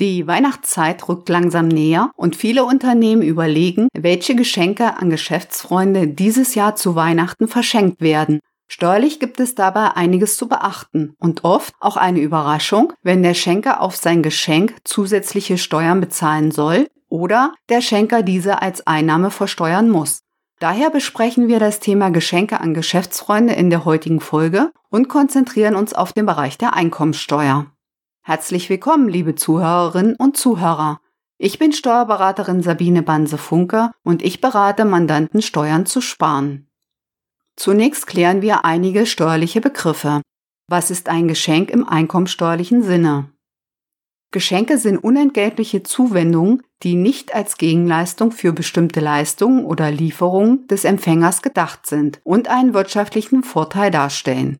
Die Weihnachtszeit rückt langsam näher und viele Unternehmen überlegen, welche Geschenke an Geschäftsfreunde dieses Jahr zu Weihnachten verschenkt werden. Steuerlich gibt es dabei einiges zu beachten und oft auch eine Überraschung, wenn der Schenker auf sein Geschenk zusätzliche Steuern bezahlen soll oder der Schenker diese als Einnahme versteuern muss. Daher besprechen wir das Thema Geschenke an Geschäftsfreunde in der heutigen Folge und konzentrieren uns auf den Bereich der Einkommensteuer. Herzlich willkommen, liebe Zuhörerinnen und Zuhörer. Ich bin Steuerberaterin Sabine Banse-Funke und ich berate Mandanten, Steuern zu sparen. Zunächst klären wir einige steuerliche Begriffe. Was ist ein Geschenk im einkommensteuerlichen Sinne? Geschenke sind unentgeltliche Zuwendungen, die nicht als Gegenleistung für bestimmte Leistungen oder Lieferungen des Empfängers gedacht sind und einen wirtschaftlichen Vorteil darstellen.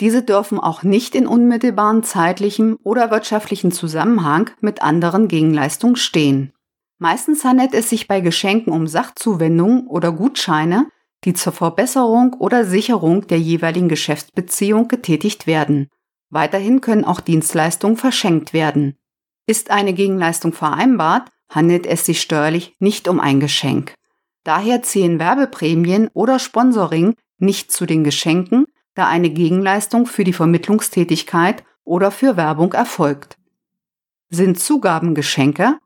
Diese dürfen auch nicht in unmittelbaren zeitlichen oder wirtschaftlichen Zusammenhang mit anderen Gegenleistungen stehen. Meistens handelt es sich bei Geschenken um Sachzuwendungen oder Gutscheine, die zur Verbesserung oder Sicherung der jeweiligen Geschäftsbeziehung getätigt werden. Weiterhin können auch Dienstleistungen verschenkt werden. Ist eine Gegenleistung vereinbart, handelt es sich steuerlich nicht um ein Geschenk. Daher zählen Werbeprämien oder Sponsoring nicht zu den Geschenken, da eine Gegenleistung für die Vermittlungstätigkeit oder für Werbung erfolgt. Sind Zugaben Geschenke?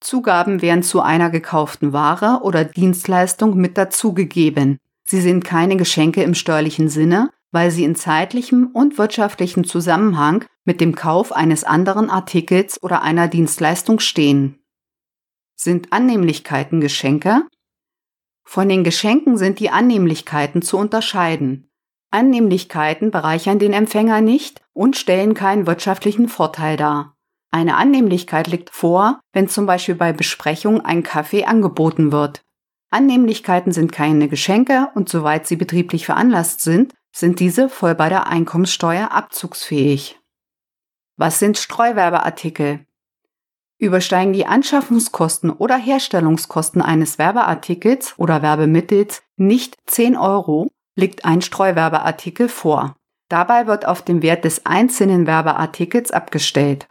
Zugaben werden zu einer gekauften Ware oder Dienstleistung mit dazugegeben. Sie sind keine Geschenke im steuerlichen Sinne, weil sie in zeitlichem und wirtschaftlichem Zusammenhang mit dem Kauf eines anderen Artikels oder einer Dienstleistung stehen. Sind Annehmlichkeiten Geschenke? Von den Geschenken sind die Annehmlichkeiten zu unterscheiden. Annehmlichkeiten bereichern den Empfänger nicht und stellen keinen wirtschaftlichen Vorteil dar. Eine Annehmlichkeit liegt vor, wenn zum Beispiel bei Besprechungen ein Kaffee angeboten wird. Annehmlichkeiten sind keine Geschenke und soweit sie betrieblich veranlasst sind, sind diese voll bei der Einkommenssteuer abzugsfähig. Was sind Streuwerbeartikel? Übersteigen die Anschaffungskosten oder Herstellungskosten eines Werbeartikels oder Werbemittels nicht 10 Euro, liegt ein Streuwerbeartikel vor. Dabei wird auf den Wert des einzelnen Werbeartikels abgestellt.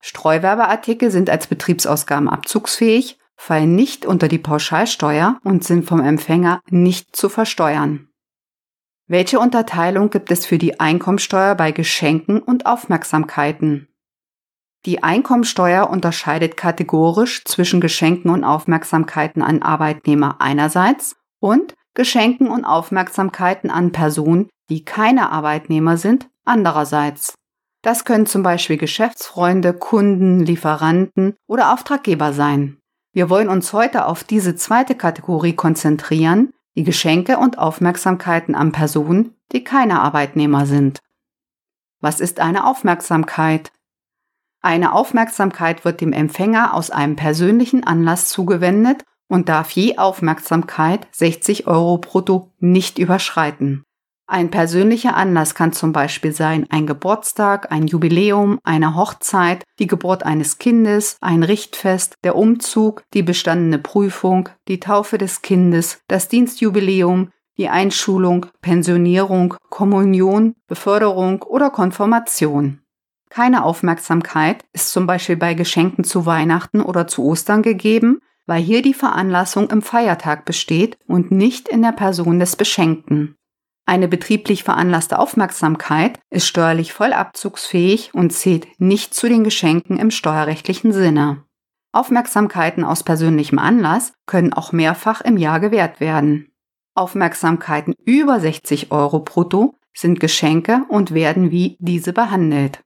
Streuwerbeartikel sind als Betriebsausgaben abzugsfähig, fallen nicht unter die Pauschalsteuer und sind vom Empfänger nicht zu versteuern. Welche Unterteilung gibt es für die Einkommensteuer bei Geschenken und Aufmerksamkeiten? Die Einkommensteuer unterscheidet kategorisch zwischen Geschenken und Aufmerksamkeiten an Arbeitnehmer einerseits und Geschenken und Aufmerksamkeiten an Personen, die keine Arbeitnehmer sind, andererseits. Das können zum Beispiel Geschäftsfreunde, Kunden, Lieferanten oder Auftraggeber sein. Wir wollen uns heute auf diese zweite Kategorie konzentrieren, die Geschenke und Aufmerksamkeiten an Personen, die keine Arbeitnehmer sind. Was ist eine Aufmerksamkeit? Eine Aufmerksamkeit wird dem Empfänger aus einem persönlichen Anlass zugewendet und darf je Aufmerksamkeit 60 Euro brutto nicht überschreiten. Ein persönlicher Anlass kann zum Beispiel sein ein Geburtstag, ein Jubiläum, eine Hochzeit, die Geburt eines Kindes, ein Richtfest, der Umzug, die bestandene Prüfung, die Taufe des Kindes, das Dienstjubiläum, die Einschulung, Pensionierung, Kommunion, Beförderung oder Konfirmation. Keine Aufmerksamkeit ist zum Beispiel bei Geschenken zu Weihnachten oder zu Ostern gegeben, weil hier die Veranlassung im Feiertag besteht und nicht in der Person des Beschenkten. Eine betrieblich veranlasste Aufmerksamkeit ist steuerlich voll abzugsfähig und zählt nicht zu den Geschenken im steuerrechtlichen Sinne. Aufmerksamkeiten aus persönlichem Anlass können auch mehrfach im Jahr gewährt werden. Aufmerksamkeiten über 60 Euro brutto sind Geschenke und werden wie diese behandelt.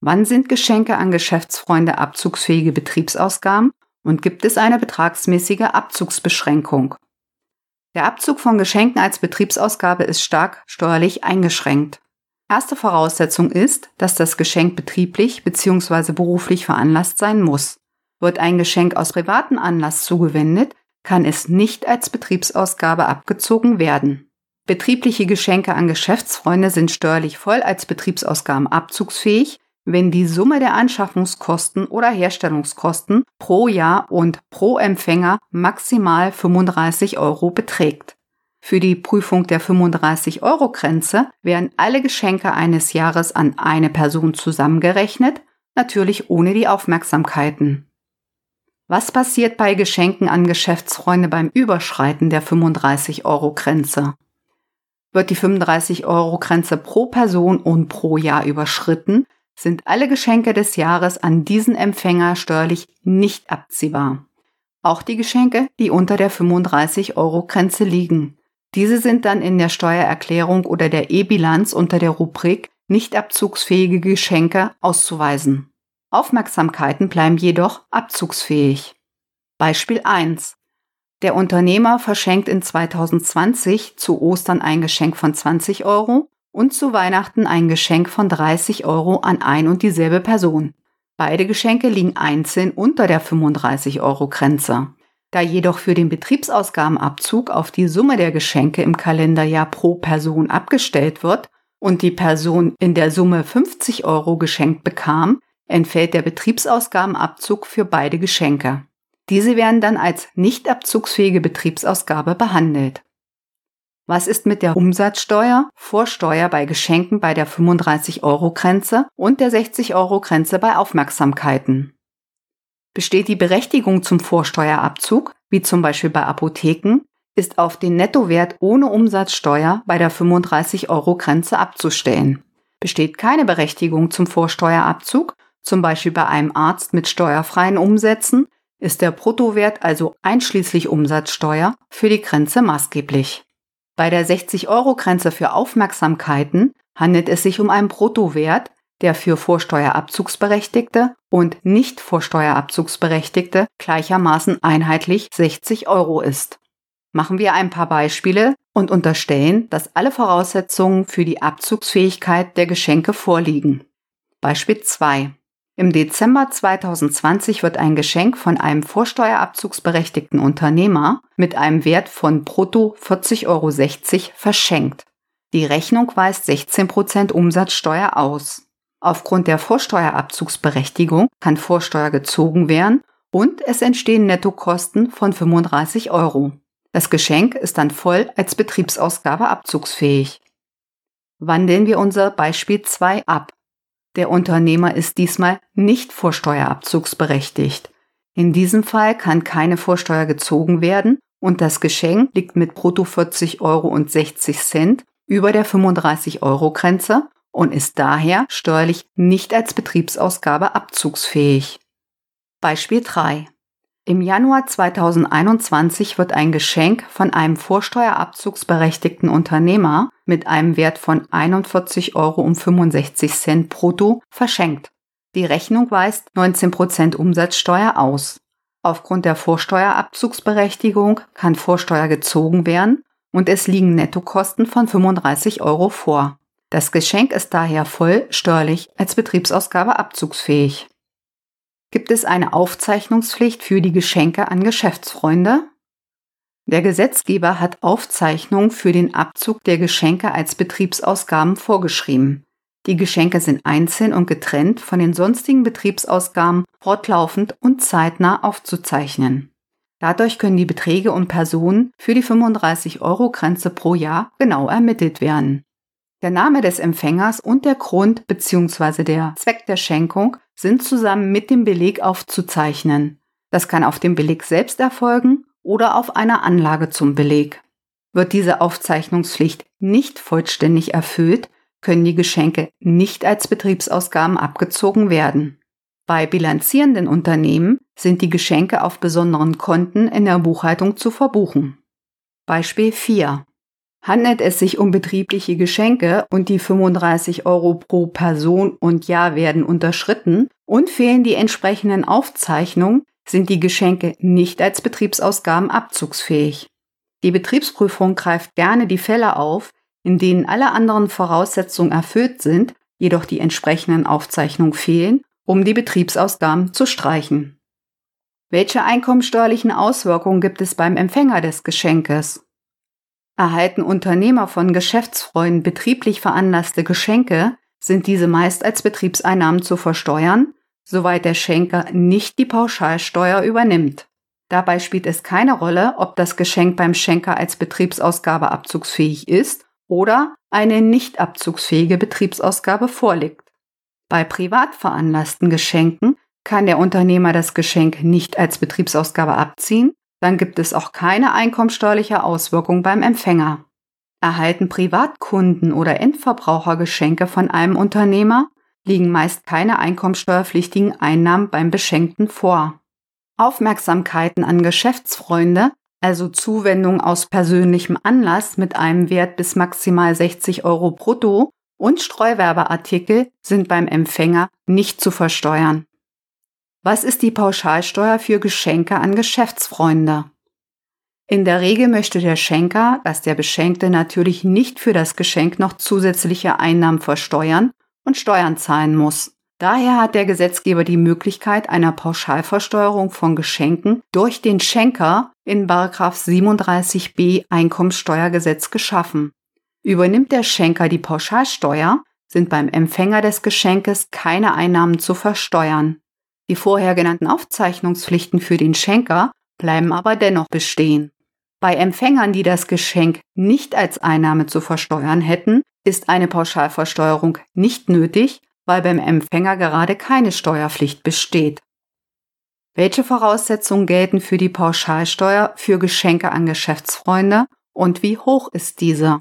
Wann sind Geschenke an Geschäftsfreunde abzugsfähige Betriebsausgaben und gibt es eine betragsmäßige Abzugsbeschränkung. Der Abzug von Geschenken als Betriebsausgabe ist stark steuerlich eingeschränkt. Erste Voraussetzung ist, dass das Geschenk betrieblich bzw. beruflich veranlasst sein muss. Wird ein Geschenk aus privatem Anlass zugewendet, kann es nicht als Betriebsausgabe abgezogen werden. Betriebliche Geschenke an Geschäftsfreunde sind steuerlich voll als Betriebsausgaben abzugsfähig, wenn die Summe der Anschaffungskosten oder Herstellungskosten pro Jahr und pro Empfänger maximal 35 Euro beträgt. Für die Prüfung der 35 Euro Grenze werden alle Geschenke eines Jahres an eine Person zusammengerechnet, natürlich ohne die Aufmerksamkeiten. Was passiert bei Geschenken an Geschäftsfreunde beim Überschreiten der 35-Euro-Grenze? Wird die 35-Euro-Grenze pro Person und pro Jahr überschritten, sind alle Geschenke des Jahres an diesen Empfänger steuerlich nicht abziehbar. Auch die Geschenke, die unter der 35-Euro-Grenze liegen. Diese sind dann in der Steuererklärung oder der E-Bilanz unter der Rubrik nicht abzugsfähige Geschenke auszuweisen. Aufmerksamkeiten bleiben jedoch abzugsfähig. Beispiel 1. Der Unternehmer verschenkt in 2020 zu Ostern ein Geschenk von 20 Euro und zu Weihnachten ein Geschenk von 30 Euro an ein und dieselbe Person. Beide Geschenke liegen einzeln unter der 35 Euro Grenze. Da jedoch für den Betriebsausgabenabzug auf die Summe der Geschenke im Kalenderjahr pro Person abgestellt wird und die Person in der Summe 50 Euro geschenkt bekam, entfällt der Betriebsausgabenabzug für beide Geschenke. Diese werden dann als nicht abzugsfähige Betriebsausgabe behandelt. Was ist mit der Umsatzsteuer, Vorsteuer bei Geschenken bei der 35-Euro-Grenze und der 60-Euro-Grenze bei Aufmerksamkeiten? Besteht die Berechtigung zum Vorsteuerabzug, wie zum Beispiel bei Apotheken, ist auf den Nettowert ohne Umsatzsteuer bei der 35-Euro-Grenze abzustellen. Besteht keine Berechtigung zum Vorsteuerabzug, zum Beispiel bei einem Arzt mit steuerfreien Umsätzen, ist der Bruttowert also einschließlich Umsatzsteuer für die Grenze maßgeblich. Bei der 60-Euro-Grenze für Aufmerksamkeiten handelt es sich um einen Bruttowert, der für Vorsteuerabzugsberechtigte und nicht Vorsteuerabzugsberechtigte gleichermaßen einheitlich 60 Euro ist. Machen wir ein paar Beispiele und unterstellen, dass alle Voraussetzungen für die Abzugsfähigkeit der Geschenke vorliegen. Beispiel 2. Im Dezember 2020 wird ein Geschenk von einem vorsteuerabzugsberechtigten Unternehmer mit einem Wert von brutto 40,60 Euro verschenkt. Die Rechnung weist 16% Umsatzsteuer aus. Aufgrund der Vorsteuerabzugsberechtigung kann Vorsteuer gezogen werden und es entstehen Nettokosten von 35 Euro. Das Geschenk ist dann voll als Betriebsausgabe abzugsfähig. Wandeln wir unser Beispiel 2 ab. Der Unternehmer ist diesmal nicht vorsteuerabzugsberechtigt. In diesem Fall kann keine Vorsteuer gezogen werden und das Geschenk liegt mit brutto 40 Euro und 60 Cent über der 35 Euro Grenze und ist daher steuerlich nicht als Betriebsausgabe abzugsfähig. Beispiel 3. Im Januar 2021 wird ein Geschenk von einem vorsteuerabzugsberechtigten Unternehmer mit einem Wert von 41,65 Euro brutto verschenkt. Die Rechnung weist 19% Umsatzsteuer aus. Aufgrund der Vorsteuerabzugsberechtigung kann Vorsteuer gezogen werden und es liegen Nettokosten von 35 Euro vor. Das Geschenk ist daher voll steuerlich als Betriebsausgabe abzugsfähig. Gibt es eine Aufzeichnungspflicht für die Geschenke an Geschäftsfreunde? Der Gesetzgeber hat Aufzeichnungen für den Abzug der Geschenke als Betriebsausgaben vorgeschrieben. Die Geschenke sind einzeln und getrennt von den sonstigen Betriebsausgaben fortlaufend und zeitnah aufzuzeichnen. Dadurch können die Beträge und Personen für die 35-Euro-Grenze pro Jahr genau ermittelt werden. Der Name des Empfängers und der Grund bzw. der Zweck der Schenkung sind zusammen mit dem Beleg aufzuzeichnen. Das kann auf dem Beleg selbst erfolgen oder auf einer Anlage zum Beleg. Wird diese Aufzeichnungspflicht nicht vollständig erfüllt, können die Geschenke nicht als Betriebsausgaben abgezogen werden. Bei bilanzierenden Unternehmen sind die Geschenke auf besonderen Konten in der Buchhaltung zu verbuchen. Beispiel 4. Handelt es sich um betriebliche Geschenke und die 35 Euro pro Person und Jahr werden unterschritten und fehlen die entsprechenden Aufzeichnungen, sind die Geschenke nicht als Betriebsausgaben abzugsfähig. Die Betriebsprüfung greift gerne die Fälle auf, in denen alle anderen Voraussetzungen erfüllt sind, jedoch die entsprechenden Aufzeichnungen fehlen, um die Betriebsausgaben zu streichen. Welche einkommensteuerlichen Auswirkungen gibt es beim Empfänger des Geschenkes? Erhalten Unternehmer von Geschäftsfreunden betrieblich veranlasste Geschenke, sind diese meist als Betriebseinnahmen zu versteuern, soweit der Schenker nicht die Pauschalsteuer übernimmt. Dabei spielt es keine Rolle, ob das Geschenk beim Schenker als Betriebsausgabe abzugsfähig ist oder eine nicht abzugsfähige Betriebsausgabe vorliegt. Bei privat veranlassten Geschenken kann der Unternehmer das Geschenk nicht als Betriebsausgabe abziehen, dann gibt es auch keine einkommensteuerliche Auswirkung beim Empfänger. Erhalten Privatkunden oder Endverbraucher Geschenke von einem Unternehmer, liegen meist keine einkommensteuerpflichtigen Einnahmen beim Beschenkten vor. Aufmerksamkeiten an Geschäftsfreunde, also Zuwendung aus persönlichem Anlass mit einem Wert bis maximal 60 Euro brutto und Streuwerbeartikel sind beim Empfänger nicht zu versteuern. Was ist die Pauschalsteuer für Geschenke an Geschäftsfreunde? In der Regel möchte der Schenker, dass der Beschenkte natürlich nicht für das Geschenk noch zusätzliche Einnahmen versteuern und Steuern zahlen muss. Daher hat der Gesetzgeber die Möglichkeit einer Pauschalversteuerung von Geschenken durch den Schenker in 37b Einkommenssteuergesetz geschaffen. Übernimmt der Schenker die Pauschalsteuer, sind beim Empfänger des Geschenkes keine Einnahmen zu versteuern. Die vorher genannten Aufzeichnungspflichten für den Schenker bleiben aber dennoch bestehen. Bei Empfängern, die das Geschenk nicht als Einnahme zu versteuern hätten, ist eine Pauschalversteuerung nicht nötig, weil beim Empfänger gerade keine Steuerpflicht besteht. Welche Voraussetzungen gelten für die Pauschalsteuer für Geschenke an Geschäftsfreunde und wie hoch ist diese?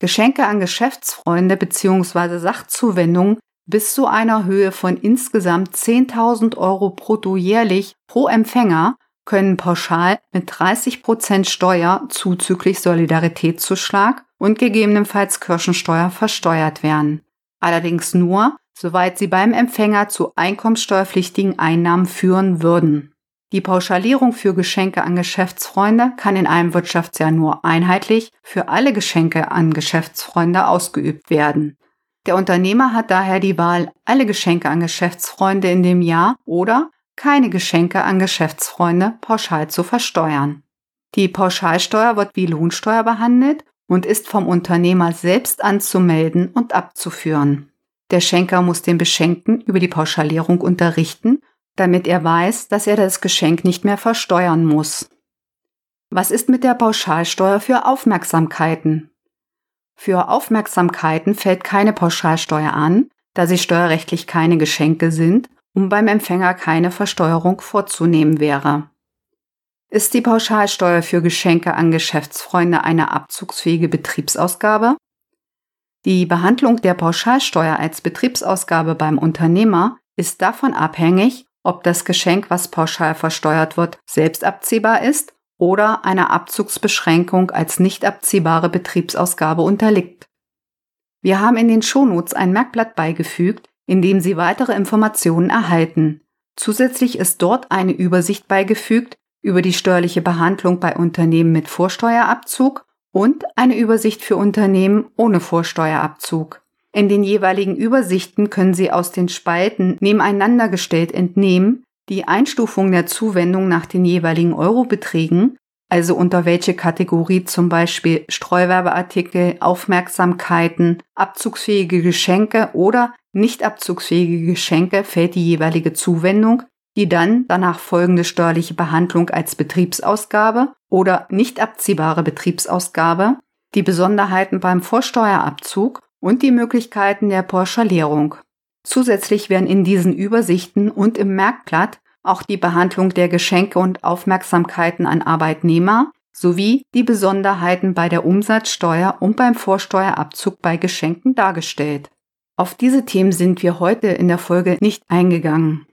Geschenke an Geschäftsfreunde bzw. Sachzuwendungen bis zu einer Höhe von insgesamt 10.000 Euro brutto jährlich pro Empfänger können pauschal mit 30 Prozent Steuer zuzüglich Solidaritätszuschlag und gegebenenfalls Kirchensteuer versteuert werden. Allerdings nur, soweit sie beim Empfänger zu einkommenssteuerpflichtigen Einnahmen führen würden. Die Pauschalierung für Geschenke an Geschäftsfreunde kann in einem Wirtschaftsjahr nur einheitlich für alle Geschenke an Geschäftsfreunde ausgeübt werden. Der Unternehmer hat daher die Wahl, alle Geschenke an Geschäftsfreunde in dem Jahr oder keine Geschenke an Geschäftsfreunde pauschal zu versteuern. Die Pauschalsteuer wird wie Lohnsteuer behandelt und ist vom Unternehmer selbst anzumelden und abzuführen. Der Schenker muss den Beschenkten über die Pauschalierung unterrichten, damit er weiß, dass er das Geschenk nicht mehr versteuern muss. Was ist mit der Pauschalsteuer für Aufmerksamkeiten? Für Aufmerksamkeiten fällt keine Pauschalsteuer an, da sie steuerrechtlich keine Geschenke sind und beim Empfänger keine Versteuerung vorzunehmen wäre. Ist die Pauschalsteuer für Geschenke an Geschäftsfreunde eine abzugsfähige Betriebsausgabe? Die Behandlung der Pauschalsteuer als Betriebsausgabe beim Unternehmer ist davon abhängig, ob das Geschenk, was pauschal versteuert wird, selbst abziehbar ist oder einer Abzugsbeschränkung als nicht abziehbare Betriebsausgabe unterliegt. Wir haben in den Shownotes ein Merkblatt beigefügt, in dem Sie weitere Informationen erhalten. Zusätzlich ist dort eine Übersicht beigefügt über die steuerliche Behandlung bei Unternehmen mit Vorsteuerabzug und eine Übersicht für Unternehmen ohne Vorsteuerabzug. In den jeweiligen Übersichten können Sie aus den Spalten nebeneinander gestellt entnehmen, die Einstufung der Zuwendung nach den jeweiligen Eurobeträgen, also unter welche Kategorie zum Beispiel Streuwerbeartikel, Aufmerksamkeiten, abzugsfähige Geschenke oder nicht abzugsfähige Geschenke fällt die jeweilige Zuwendung, die dann danach folgende steuerliche Behandlung als Betriebsausgabe oder nicht abziehbare Betriebsausgabe, die Besonderheiten beim Vorsteuerabzug und die Möglichkeiten der Pauschalierung. Zusätzlich werden in diesen Übersichten und im Merkblatt auch die Behandlung der Geschenke und Aufmerksamkeiten an Arbeitnehmer sowie die Besonderheiten bei der Umsatzsteuer und beim Vorsteuerabzug bei Geschenken dargestellt. Auf diese Themen sind wir heute in der Folge nicht eingegangen.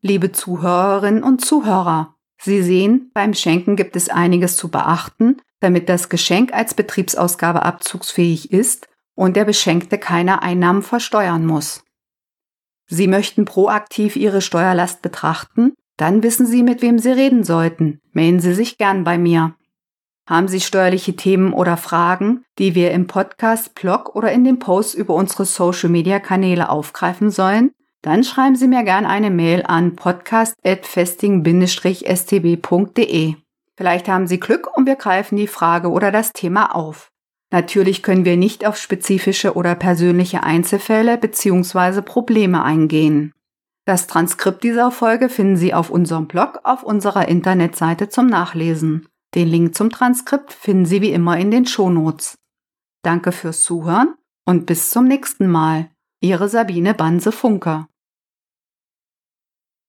Liebe Zuhörerinnen und Zuhörer, Sie sehen, beim Schenken gibt es einiges zu beachten, damit das Geschenk als Betriebsausgabe abzugsfähig ist und der Beschenkte keine Einnahmen versteuern muss. Sie möchten proaktiv Ihre Steuerlast betrachten? Dann wissen Sie, mit wem Sie reden sollten. Melden Sie sich gern bei mir. Haben Sie steuerliche Themen oder Fragen, die wir im Podcast, Blog oder in den Posts über unsere Social-Media-Kanäle aufgreifen sollen? Dann schreiben Sie mir gern eine Mail an podcast.festing-stb.de. Vielleicht haben Sie Glück und wir greifen die Frage oder das Thema auf. Natürlich können wir nicht auf spezifische oder persönliche Einzelfälle bzw. Probleme eingehen. Das Transkript dieser Folge finden Sie auf unserem Blog auf unserer Internetseite zum Nachlesen. Den Link zum Transkript finden Sie wie immer in den Shownotes. Danke fürs Zuhören und bis zum nächsten Mal. Ihre Sabine Banse-Funker.